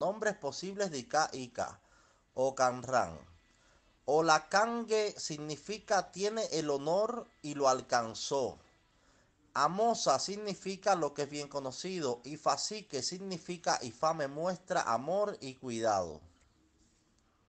nombres posibles de Ika Ika o Kanran. Olakange significa tiene el honor y lo alcanzó. Amosa significa lo que es bien conocido y Fasique significa y Fame muestra amor y cuidado.